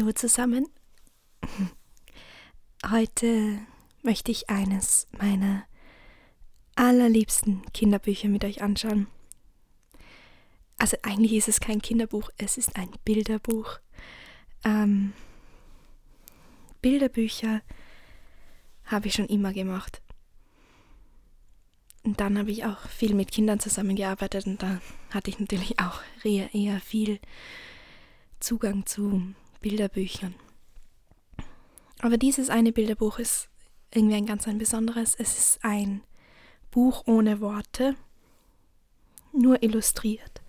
Hallo zusammen. Heute möchte ich eines meiner allerliebsten Kinderbücher mit euch anschauen. Also eigentlich ist es kein Kinderbuch, es ist ein Bilderbuch. Ähm, Bilderbücher habe ich schon immer gemacht. Und dann habe ich auch viel mit Kindern zusammengearbeitet und da hatte ich natürlich auch eher, eher viel Zugang zu Bilderbüchern. Aber dieses eine Bilderbuch ist irgendwie ein ganz ein besonderes. Es ist ein Buch ohne Worte, nur illustriert.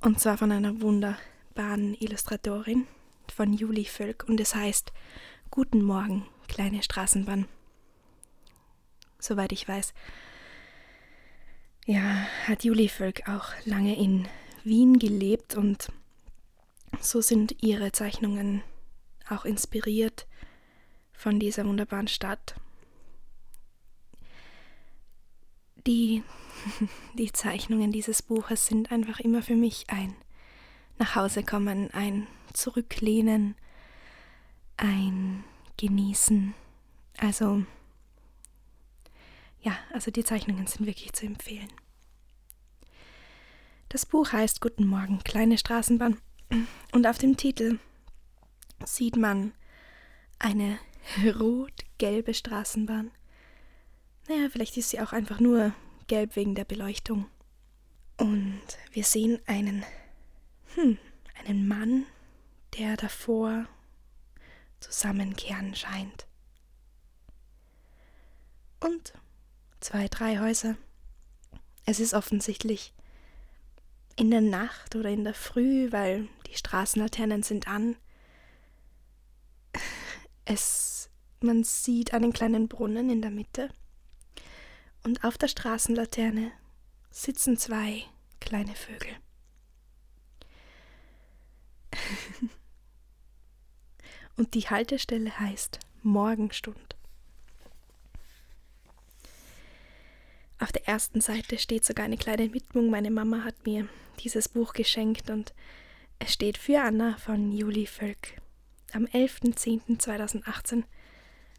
Und zwar von einer wunderbaren Illustratorin, von Julie Völk. Und es heißt Guten Morgen, kleine Straßenbahn. Soweit ich weiß. Ja, hat Julie Völk auch lange in Wien gelebt und so sind ihre Zeichnungen auch inspiriert von dieser wunderbaren Stadt. Die, die Zeichnungen dieses Buches sind einfach immer für mich ein Nachhausekommen, ein Zurücklehnen, ein Genießen. Also, ja, also die Zeichnungen sind wirklich zu empfehlen. Das Buch heißt Guten Morgen, kleine Straßenbahn. Und auf dem Titel sieht man eine rot-gelbe Straßenbahn. Naja, vielleicht ist sie auch einfach nur gelb wegen der Beleuchtung. Und wir sehen einen, hm, einen Mann, der davor zusammenkehren scheint. Und zwei, drei Häuser. Es ist offensichtlich in der Nacht oder in der Früh, weil die Straßenlaternen sind an. Es, man sieht einen kleinen Brunnen in der Mitte und auf der Straßenlaterne sitzen zwei kleine Vögel. und die Haltestelle heißt Morgenstund. Auf der ersten Seite steht sogar eine kleine Widmung. Meine Mama hat mir dieses Buch geschenkt und es steht für Anna von Juli Völk. Am 11.10.2018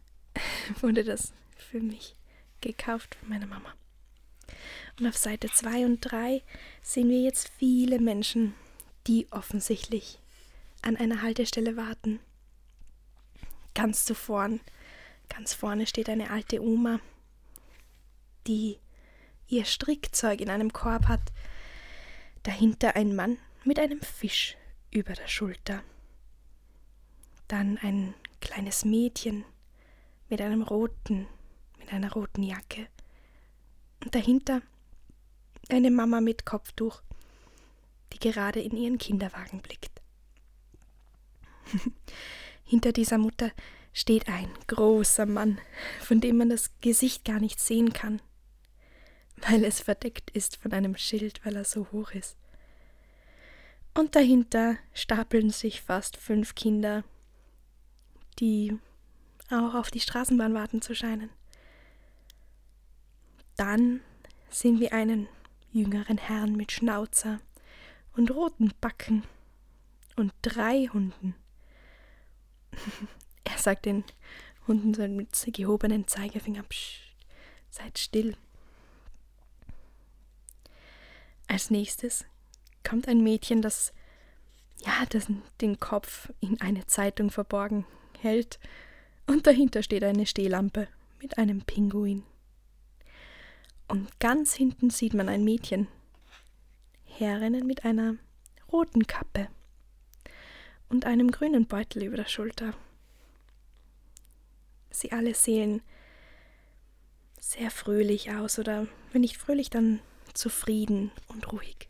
wurde das für mich gekauft von meiner Mama. Und auf Seite 2 und 3 sehen wir jetzt viele Menschen, die offensichtlich an einer Haltestelle warten. Ganz zu vorn, ganz vorne steht eine alte Oma, die ihr Strickzeug in einem Korb hat, dahinter ein Mann mit einem Fisch über der Schulter, dann ein kleines Mädchen mit einem roten, mit einer roten Jacke und dahinter eine Mama mit Kopftuch, die gerade in ihren Kinderwagen blickt. Hinter dieser Mutter steht ein großer Mann, von dem man das Gesicht gar nicht sehen kann weil es verdeckt ist von einem Schild, weil er so hoch ist. Und dahinter stapeln sich fast fünf Kinder, die auch auf die Straßenbahn warten zu scheinen. Dann sehen wir einen jüngeren Herrn mit Schnauzer und roten Backen und drei Hunden. er sagt den Hunden mit gehobenen Zeigefinger, Psst, seid still. Als nächstes kommt ein Mädchen, das ja, das den Kopf in eine Zeitung verborgen hält, und dahinter steht eine Stehlampe mit einem Pinguin. Und ganz hinten sieht man ein Mädchen herrennen mit einer roten Kappe und einem grünen Beutel über der Schulter. Sie alle sehen sehr fröhlich aus, oder wenn nicht fröhlich, dann zufrieden und ruhig.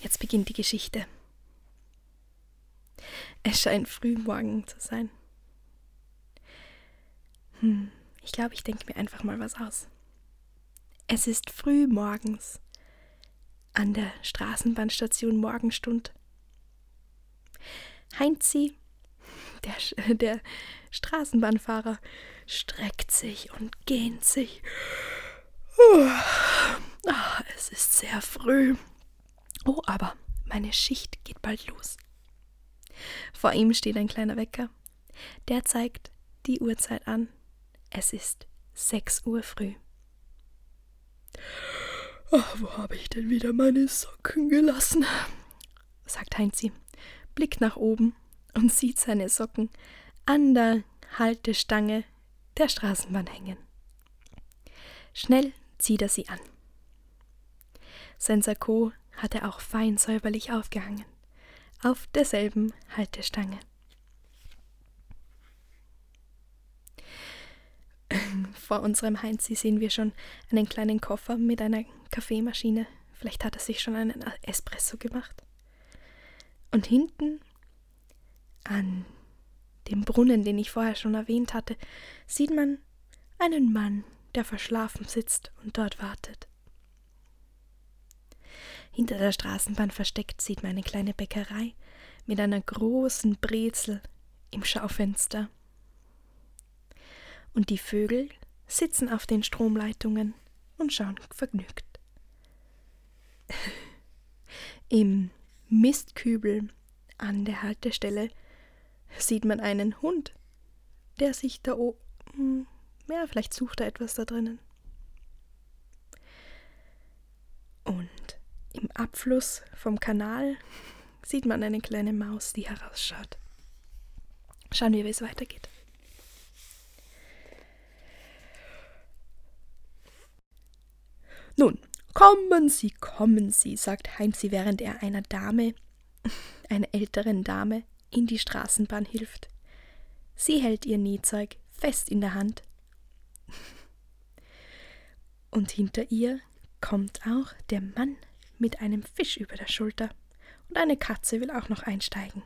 Jetzt beginnt die Geschichte. Es scheint frühmorgen zu sein. Hm, ich glaube, ich denke mir einfach mal was aus. Es ist früh morgens an der Straßenbahnstation Morgenstund. Heinzi der, der Straßenbahnfahrer streckt sich und gähnt sich. Ach, es ist sehr früh. Oh, aber meine Schicht geht bald los. Vor ihm steht ein kleiner Wecker. Der zeigt die Uhrzeit an. Es ist sechs Uhr früh. Oh, wo habe ich denn wieder meine Socken gelassen? sagt Heinzi, blickt nach oben und sieht seine Socken an der Haltestange der Straßenbahn hängen. Schnell zieht er sie an. Sein Sakko hat er auch fein säuberlich aufgehangen, auf derselben Haltestange. Vor unserem Heinzi sehen wir schon einen kleinen Koffer mit einer Kaffeemaschine. Vielleicht hat er sich schon einen Espresso gemacht. Und hinten an dem Brunnen, den ich vorher schon erwähnt hatte, sieht man einen Mann, der verschlafen sitzt und dort wartet. Hinter der Straßenbahn versteckt sieht man eine kleine Bäckerei mit einer großen Brezel im Schaufenster. Und die Vögel sitzen auf den Stromleitungen und schauen vergnügt. Im Mistkübel an der Haltestelle sieht man einen Hund, der sich da oben, ja, vielleicht sucht er etwas da drinnen. Und im Abfluss vom Kanal sieht man eine kleine Maus, die herausschaut. Schauen wir, wie es weitergeht. Nun, kommen Sie, kommen Sie, sagt Heinzi, während er einer Dame, einer älteren Dame, in die Straßenbahn hilft. Sie hält ihr Nähzeug fest in der Hand. Und hinter ihr kommt auch der Mann mit einem Fisch über der Schulter, und eine Katze will auch noch einsteigen.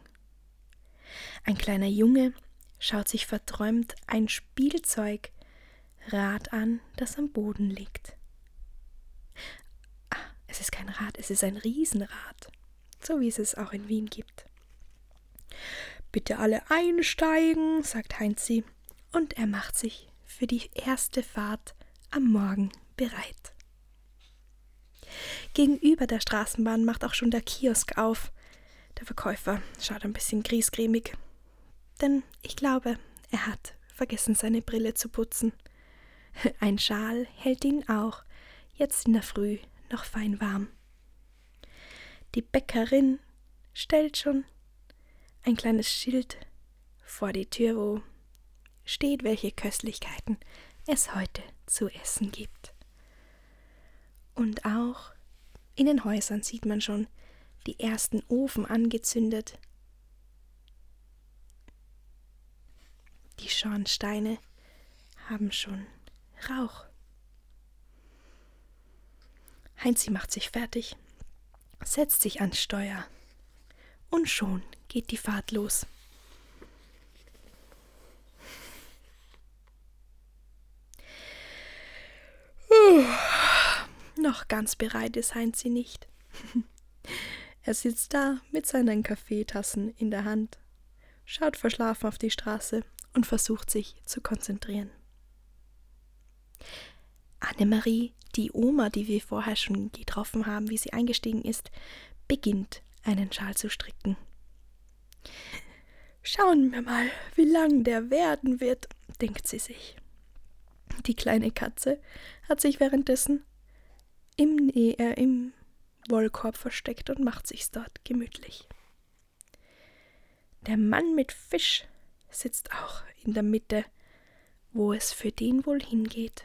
Ein kleiner Junge schaut sich verträumt ein Spielzeugrad an, das am Boden liegt. Ah, es ist kein Rad, es ist ein Riesenrad, so wie es es auch in Wien gibt. Bitte alle einsteigen, sagt Heinzi, und er macht sich für die erste Fahrt am Morgen bereit. Gegenüber der Straßenbahn macht auch schon der Kiosk auf. Der Verkäufer schaut ein bisschen griesgrämig, denn ich glaube, er hat vergessen, seine Brille zu putzen. Ein Schal hält ihn auch jetzt in der Früh noch fein warm. Die Bäckerin stellt schon ein kleines Schild vor die Tür, wo steht, welche Köstlichkeiten es heute zu essen gibt. Und auch in den Häusern sieht man schon die ersten Ofen angezündet. Die Schornsteine haben schon Rauch. Heinzi macht sich fertig, setzt sich ans Steuer und schon geht die Fahrt los. Noch ganz bereit ist Heinzi nicht. er sitzt da mit seinen Kaffeetassen in der Hand, schaut verschlafen auf die Straße und versucht sich zu konzentrieren. Annemarie, die Oma, die wir vorher schon getroffen haben, wie sie eingestiegen ist, beginnt einen Schal zu stricken. Schauen wir mal, wie lang der werden wird, denkt sie sich. Die kleine Katze hat sich währenddessen im, äh, im Wollkorb versteckt und macht sich's dort gemütlich. Der Mann mit Fisch sitzt auch in der Mitte, wo es für den wohl hingeht.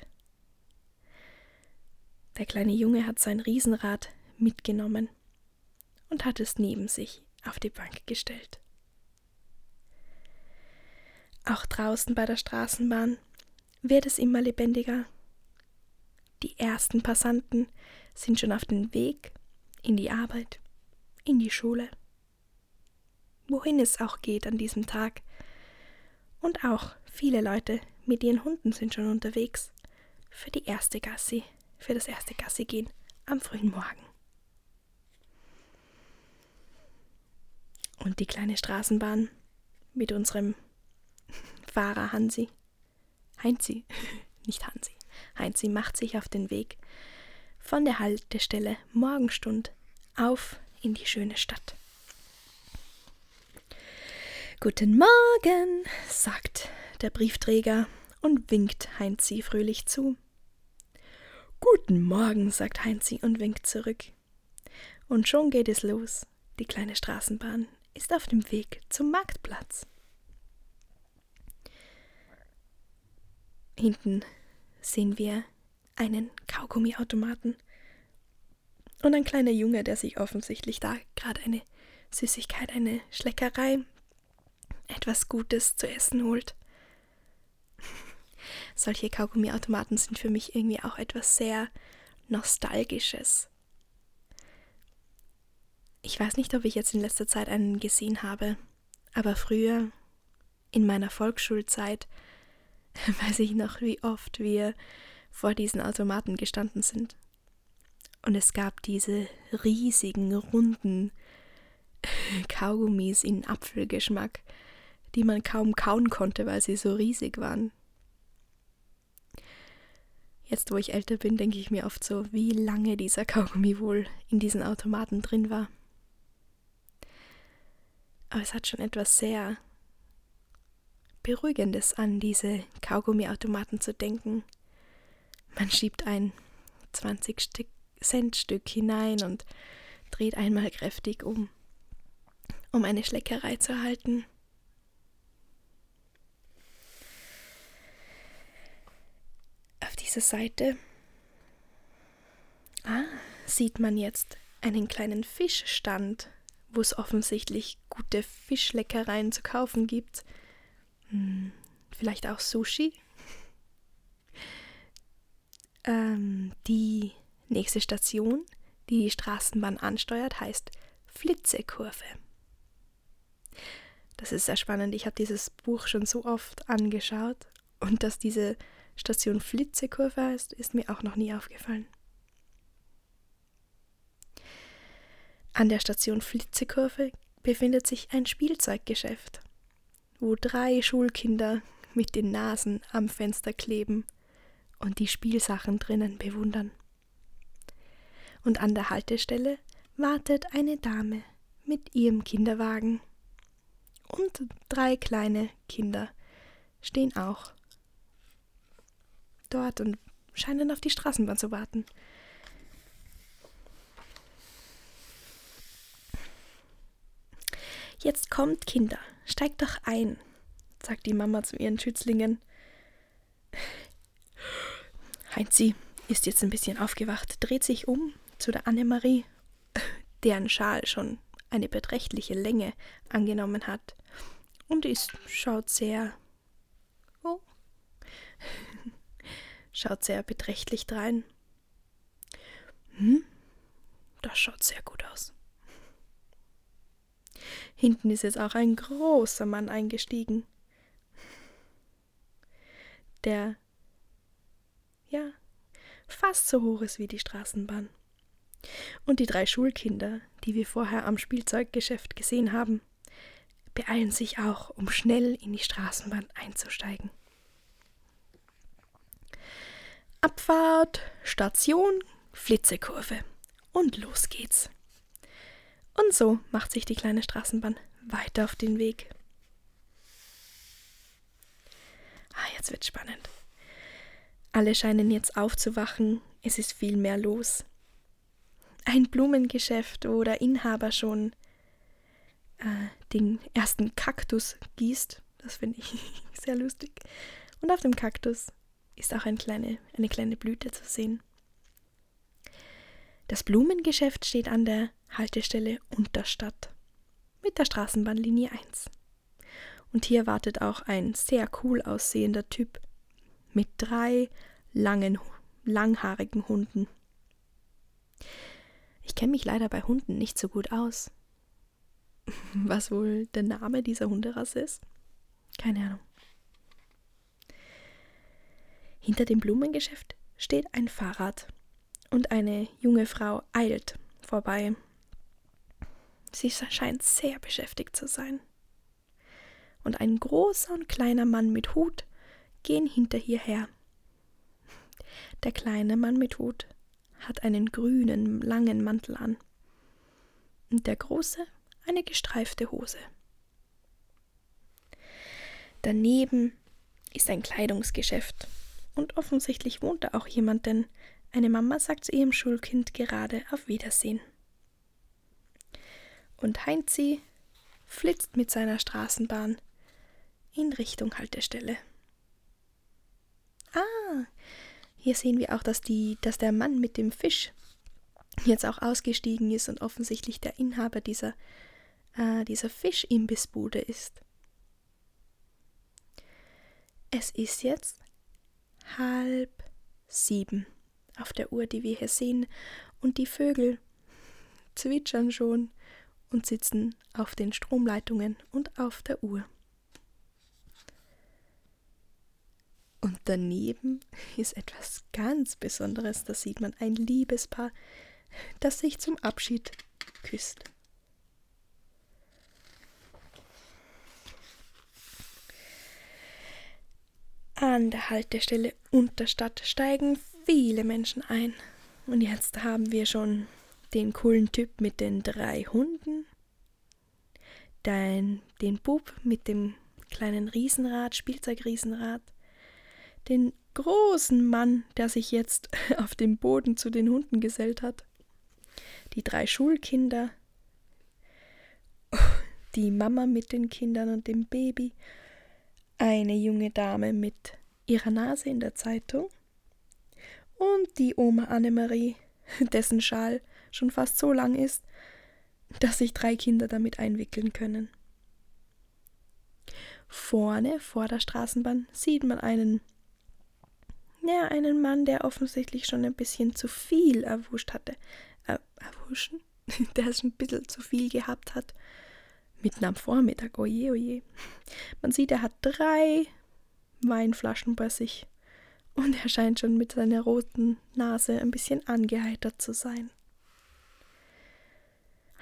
Der kleine Junge hat sein Riesenrad mitgenommen und hat es neben sich auf die Bank gestellt. Auch draußen bei der Straßenbahn wird es immer lebendiger. Die ersten Passanten sind schon auf dem Weg in die Arbeit, in die Schule, wohin es auch geht an diesem Tag. Und auch viele Leute mit ihren Hunden sind schon unterwegs für die erste Gassi, für das erste Gassi gehen am frühen Morgen. Und die kleine Straßenbahn mit unserem Fahrer Hansi, Heinzi, nicht Hansi, Heinzi macht sich auf den Weg von der Haltestelle Morgenstund auf in die schöne Stadt. Guten Morgen, sagt der Briefträger und winkt Heinzi fröhlich zu. Guten Morgen, sagt Heinzi und winkt zurück. Und schon geht es los. Die kleine Straßenbahn ist auf dem Weg zum Marktplatz. Hinten sehen wir einen Kaugummiautomaten und ein kleiner Junge, der sich offensichtlich da gerade eine Süßigkeit, eine Schleckerei, etwas Gutes zu essen holt. Solche Kaugummiautomaten sind für mich irgendwie auch etwas sehr Nostalgisches. Ich weiß nicht, ob ich jetzt in letzter Zeit einen gesehen habe, aber früher, in meiner Volksschulzeit, weiß ich noch, wie oft wir vor diesen Automaten gestanden sind. Und es gab diese riesigen, runden Kaugummis in Apfelgeschmack, die man kaum kauen konnte, weil sie so riesig waren. Jetzt, wo ich älter bin, denke ich mir oft so, wie lange dieser Kaugummi wohl in diesen Automaten drin war. Aber es hat schon etwas sehr Beruhigendes an, diese Kaugummiautomaten zu denken. Man schiebt ein 20-Cent-Stück hinein und dreht einmal kräftig um, um eine Schleckerei zu erhalten. Auf dieser Seite ah, sieht man jetzt einen kleinen Fischstand wo es offensichtlich gute Fischleckereien zu kaufen gibt. Hm, vielleicht auch Sushi. Ähm, die nächste Station, die die Straßenbahn ansteuert, heißt Flitzekurve. Das ist sehr spannend. Ich habe dieses Buch schon so oft angeschaut und dass diese Station Flitzekurve heißt, ist mir auch noch nie aufgefallen. An der Station Flitzekurve befindet sich ein Spielzeuggeschäft, wo drei Schulkinder mit den Nasen am Fenster kleben und die Spielsachen drinnen bewundern. Und an der Haltestelle wartet eine Dame mit ihrem Kinderwagen. Und drei kleine Kinder stehen auch dort und scheinen auf die Straßenbahn zu warten. Jetzt kommt, Kinder, steigt doch ein, sagt die Mama zu ihren Schützlingen. Heinzi ist jetzt ein bisschen aufgewacht, dreht sich um zu der Annemarie, deren Schal schon eine beträchtliche Länge angenommen hat. Und ist, schaut sehr. Oh. schaut sehr beträchtlich drein. Hm, das schaut sehr gut aus. Hinten ist jetzt auch ein großer Mann eingestiegen. Der, ja, fast so hoch ist wie die Straßenbahn. Und die drei Schulkinder, die wir vorher am Spielzeuggeschäft gesehen haben, beeilen sich auch, um schnell in die Straßenbahn einzusteigen. Abfahrt, Station, Flitzekurve. Und los geht's. Und so macht sich die kleine Straßenbahn weiter auf den Weg. Ah, jetzt wird spannend. Alle scheinen jetzt aufzuwachen, es ist viel mehr los. Ein Blumengeschäft, wo der Inhaber schon äh, den ersten Kaktus gießt. Das finde ich sehr lustig. Und auf dem Kaktus ist auch ein kleine, eine kleine Blüte zu sehen. Das Blumengeschäft steht an der Haltestelle Unterstadt mit der Straßenbahnlinie 1. Und hier wartet auch ein sehr cool aussehender Typ mit drei langen, langhaarigen Hunden. Ich kenne mich leider bei Hunden nicht so gut aus. Was wohl der Name dieser Hunderasse ist? Keine Ahnung. Hinter dem Blumengeschäft steht ein Fahrrad und eine junge Frau eilt vorbei. Sie scheint sehr beschäftigt zu sein. Und ein großer und kleiner Mann mit Hut gehen hinter ihr her. Der kleine Mann mit Hut hat einen grünen, langen Mantel an. Und der Große eine gestreifte Hose. Daneben ist ein Kleidungsgeschäft. Und offensichtlich wohnt da auch jemand, denn eine Mama sagt zu ihrem Schulkind gerade auf Wiedersehen. Und Heinzi flitzt mit seiner Straßenbahn in Richtung Haltestelle. Ah, hier sehen wir auch, dass, die, dass der Mann mit dem Fisch jetzt auch ausgestiegen ist und offensichtlich der Inhaber dieser, äh, dieser Fischimbissbude ist. Es ist jetzt halb sieben auf der Uhr, die wir hier sehen, und die Vögel zwitschern schon und sitzen auf den Stromleitungen und auf der Uhr. Und daneben ist etwas ganz Besonderes. Da sieht man ein Liebespaar, das sich zum Abschied küsst. An der Haltestelle Unterstadt steigen viele Menschen ein. Und jetzt haben wir schon den coolen Typ mit den drei Hunden, den, den Bub mit dem kleinen Riesenrad, Spielzeugriesenrad, den großen Mann, der sich jetzt auf dem Boden zu den Hunden gesellt hat, die drei Schulkinder, die Mama mit den Kindern und dem Baby, eine junge Dame mit ihrer Nase in der Zeitung und die Oma Annemarie, dessen Schal schon fast so lang ist, dass sich drei Kinder damit einwickeln können. Vorne vor der Straßenbahn sieht man einen ja, einen Mann, der offensichtlich schon ein bisschen zu viel erwuscht hatte. Äh, erwuschen? der es ein bisschen zu viel gehabt hat. Mitten am Vormittag, oje, oje. Man sieht, er hat drei Weinflaschen bei sich. Und er scheint schon mit seiner roten Nase ein bisschen angeheitert zu sein.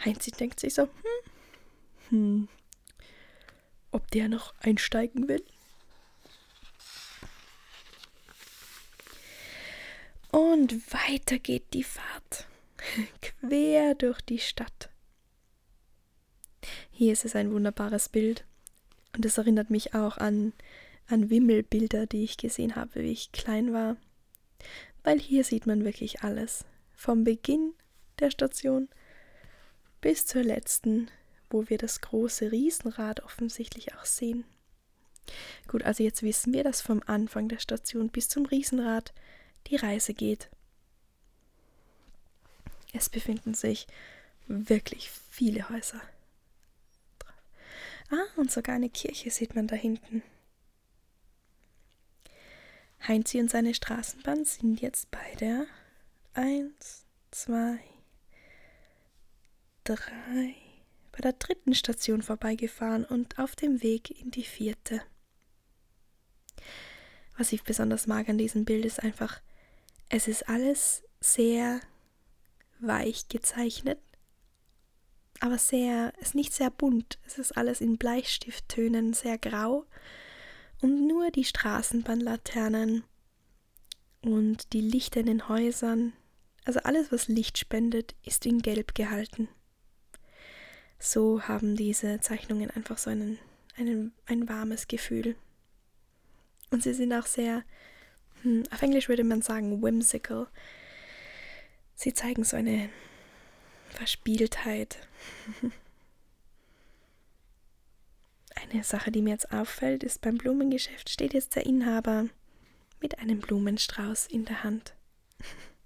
Heinzi denkt sich so, hm, hm, ob der noch einsteigen will? Und weiter geht die Fahrt, quer durch die Stadt. Hier ist es ein wunderbares Bild und es erinnert mich auch an, an Wimmelbilder, die ich gesehen habe, wie ich klein war, weil hier sieht man wirklich alles, vom Beginn der Station bis zur letzten, wo wir das große Riesenrad offensichtlich auch sehen. Gut, also jetzt wissen wir, dass vom Anfang der Station bis zum Riesenrad die Reise geht. Es befinden sich wirklich viele Häuser. Ah, und sogar eine Kirche sieht man da hinten. Heinzi und seine Straßenbahn sind jetzt bei der 1, 2, 3, bei der dritten Station vorbeigefahren und auf dem Weg in die vierte. Was ich besonders mag an diesem Bild ist einfach, es ist alles sehr weich gezeichnet, aber sehr, es ist nicht sehr bunt. Es ist alles in Bleistifttönen sehr grau und nur die Straßenbahnlaternen und die Lichter in den Häusern, also alles, was Licht spendet, ist in Gelb gehalten. So haben diese Zeichnungen einfach so einen, einen, ein warmes Gefühl. Und sie sind auch sehr hm, auf Englisch würde man sagen whimsical. Sie zeigen so eine Verspieltheit. Eine Sache, die mir jetzt auffällt, ist beim Blumengeschäft steht jetzt der Inhaber mit einem Blumenstrauß in der Hand.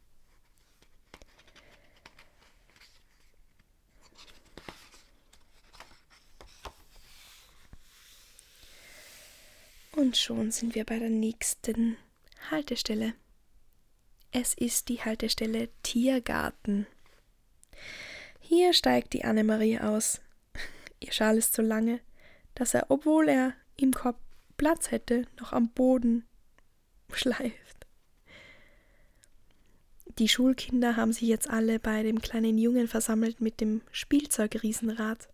Und schon sind wir bei der nächsten Haltestelle. Es ist die Haltestelle Tiergarten. Hier steigt die Annemarie aus. Ihr Schal ist so lange, dass er, obwohl er im Kopf Platz hätte, noch am Boden schleift. Die Schulkinder haben sich jetzt alle bei dem kleinen Jungen versammelt mit dem Spielzeugriesenrad.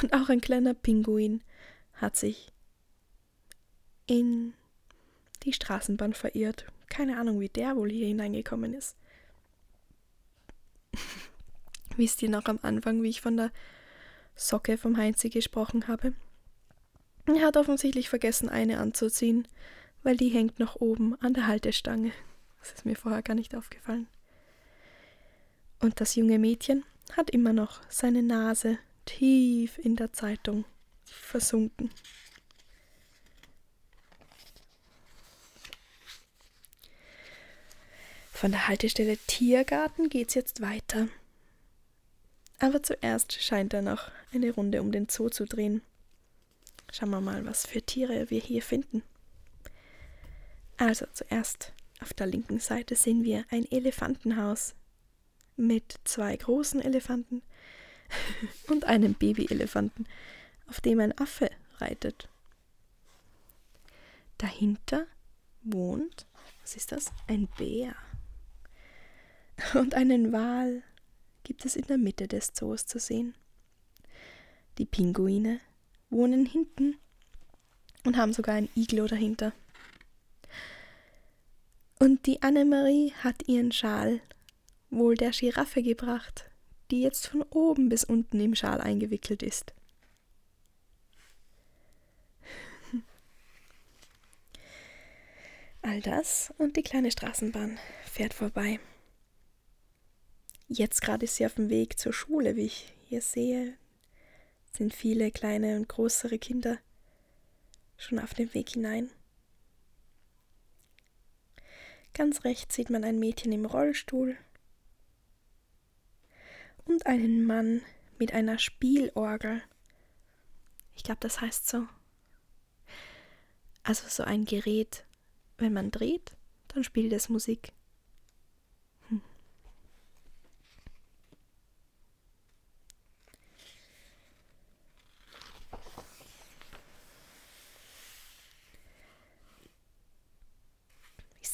Und auch ein kleiner Pinguin hat sich in die Straßenbahn verirrt. Keine Ahnung, wie der wohl hier hineingekommen ist. Wisst ihr noch am Anfang, wie ich von der Socke vom Heinzi gesprochen habe? Er hat offensichtlich vergessen, eine anzuziehen, weil die hängt noch oben an der Haltestange. Das ist mir vorher gar nicht aufgefallen. Und das junge Mädchen hat immer noch seine Nase tief in der Zeitung versunken. Von der Haltestelle Tiergarten geht's jetzt weiter. Aber zuerst scheint er noch eine Runde um den Zoo zu drehen. Schauen wir mal, was für Tiere wir hier finden. Also zuerst auf der linken Seite sehen wir ein Elefantenhaus mit zwei großen Elefanten und einem Babyelefanten, auf dem ein Affe reitet. Dahinter wohnt, was ist das? Ein Bär. Und einen Wal gibt es in der Mitte des Zoos zu sehen. Die Pinguine wohnen hinten und haben sogar ein Iglo dahinter. Und die Annemarie hat ihren Schal wohl der Giraffe gebracht, die jetzt von oben bis unten im Schal eingewickelt ist. All das und die kleine Straßenbahn fährt vorbei. Jetzt gerade ist sie auf dem Weg zur Schule, wie ich hier sehe, sind viele kleine und größere Kinder schon auf dem Weg hinein. Ganz rechts sieht man ein Mädchen im Rollstuhl und einen Mann mit einer Spielorgel. Ich glaube, das heißt so. Also so ein Gerät, wenn man dreht, dann spielt es Musik.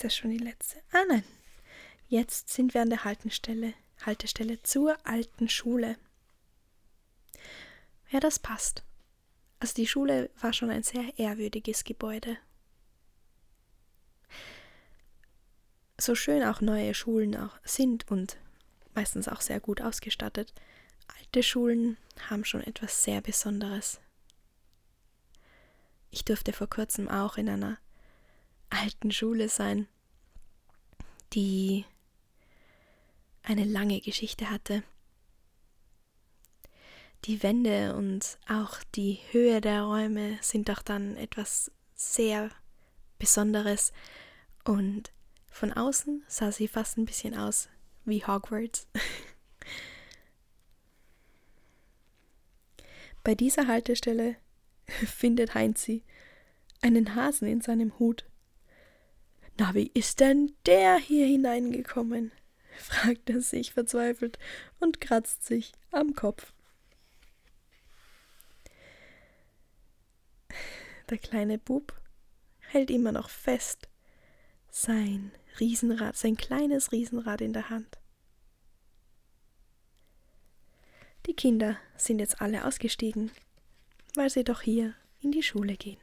Ist das schon die letzte? Ah nein. Jetzt sind wir an der Haltestelle, Haltestelle zur alten Schule. Ja, das passt. Also die Schule war schon ein sehr ehrwürdiges Gebäude. so schön auch neue Schulen auch sind und meistens auch sehr gut ausgestattet, alte Schulen haben schon etwas sehr Besonderes. Ich durfte vor kurzem auch in einer alten Schule sein, die eine lange Geschichte hatte. Die Wände und auch die Höhe der Räume sind doch dann etwas sehr Besonderes und von außen sah sie fast ein bisschen aus wie Hogwarts. Bei dieser Haltestelle findet Heinzi einen Hasen in seinem Hut. Na, wie ist denn der hier hineingekommen? fragt er sich verzweifelt und kratzt sich am Kopf. Der kleine Bub hält immer noch fest sein Riesenrad, sein kleines Riesenrad in der Hand. Die Kinder sind jetzt alle ausgestiegen, weil sie doch hier in die Schule gehen.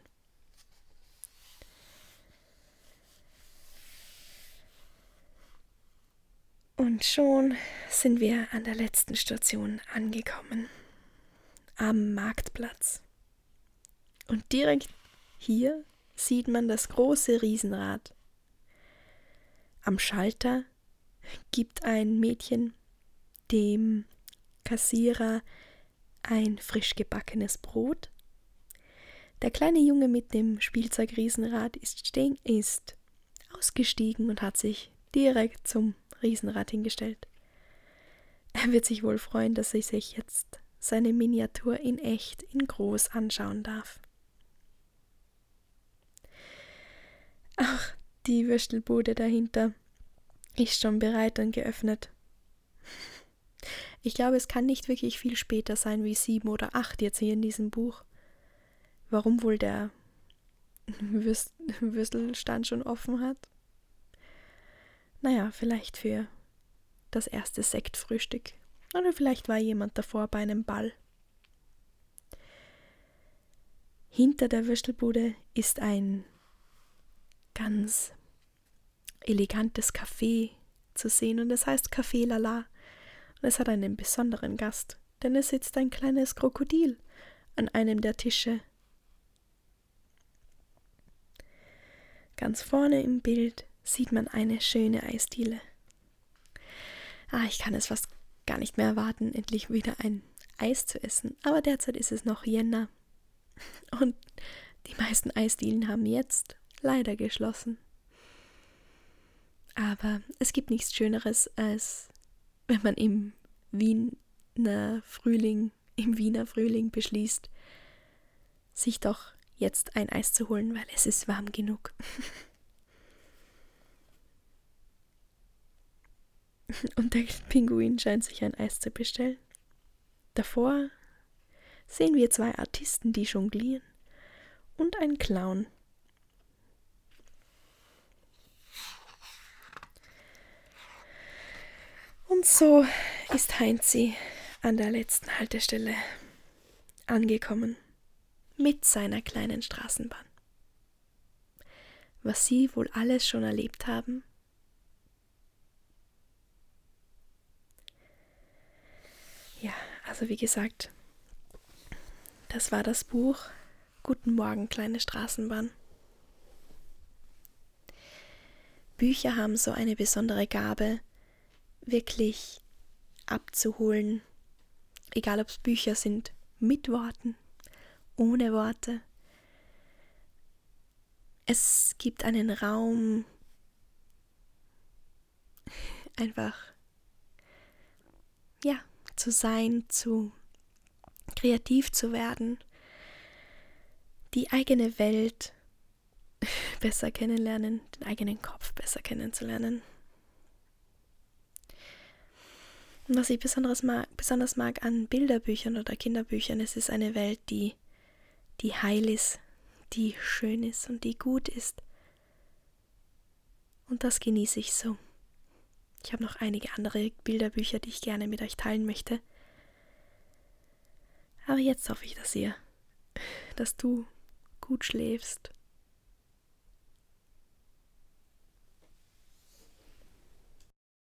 Und schon sind wir an der letzten Station angekommen, am Marktplatz. Und direkt hier sieht man das große Riesenrad am Schalter gibt ein Mädchen dem Kassierer ein frisch gebackenes Brot. Der kleine Junge mit dem Spielzeugriesenrad ist, ist ausgestiegen und hat sich direkt zum Riesenrad hingestellt. Er wird sich wohl freuen, dass er sich jetzt seine Miniatur in echt, in groß anschauen darf. Ach, die Würstelbude dahinter ist schon bereit und geöffnet. Ich glaube, es kann nicht wirklich viel später sein wie sieben oder acht jetzt hier in diesem Buch. Warum wohl der Würst Würstelstand schon offen hat? Naja, vielleicht für das erste Sektfrühstück. Oder vielleicht war jemand davor bei einem Ball. Hinter der Würstelbude ist ein ganz elegantes Café zu sehen und es heißt Café Lala. Und es hat einen besonderen Gast, denn es sitzt ein kleines Krokodil an einem der Tische. Ganz vorne im Bild sieht man eine schöne Eisdiele. Ah, ich kann es fast gar nicht mehr erwarten, endlich wieder ein Eis zu essen. Aber derzeit ist es noch Jänner. Und die meisten Eisdielen haben jetzt leider geschlossen. Aber es gibt nichts Schöneres, als wenn man im Wiener Frühling, im Wiener Frühling beschließt, sich doch jetzt ein Eis zu holen, weil es ist warm genug. Und der Pinguin scheint sich ein Eis zu bestellen. Davor sehen wir zwei Artisten, die jonglieren und einen Clown. Und so ist Heinzi an der letzten Haltestelle angekommen mit seiner kleinen Straßenbahn. Was Sie wohl alles schon erlebt haben? Ja, also wie gesagt, das war das Buch Guten Morgen, kleine Straßenbahn. Bücher haben so eine besondere Gabe, wirklich abzuholen, egal ob es Bücher sind mit Worten ohne Worte. Es gibt einen Raum, einfach, ja, zu sein, zu kreativ zu werden, die eigene Welt besser kennenlernen, den eigenen Kopf besser kennenzulernen. Und was ich besonders mag, besonders mag an Bilderbüchern oder Kinderbüchern, es ist eine Welt, die die heil ist, die schön ist und die gut ist. Und das genieße ich so. Ich habe noch einige andere Bilderbücher, die ich gerne mit euch teilen möchte. Aber jetzt hoffe ich, dass ihr, dass du gut schläfst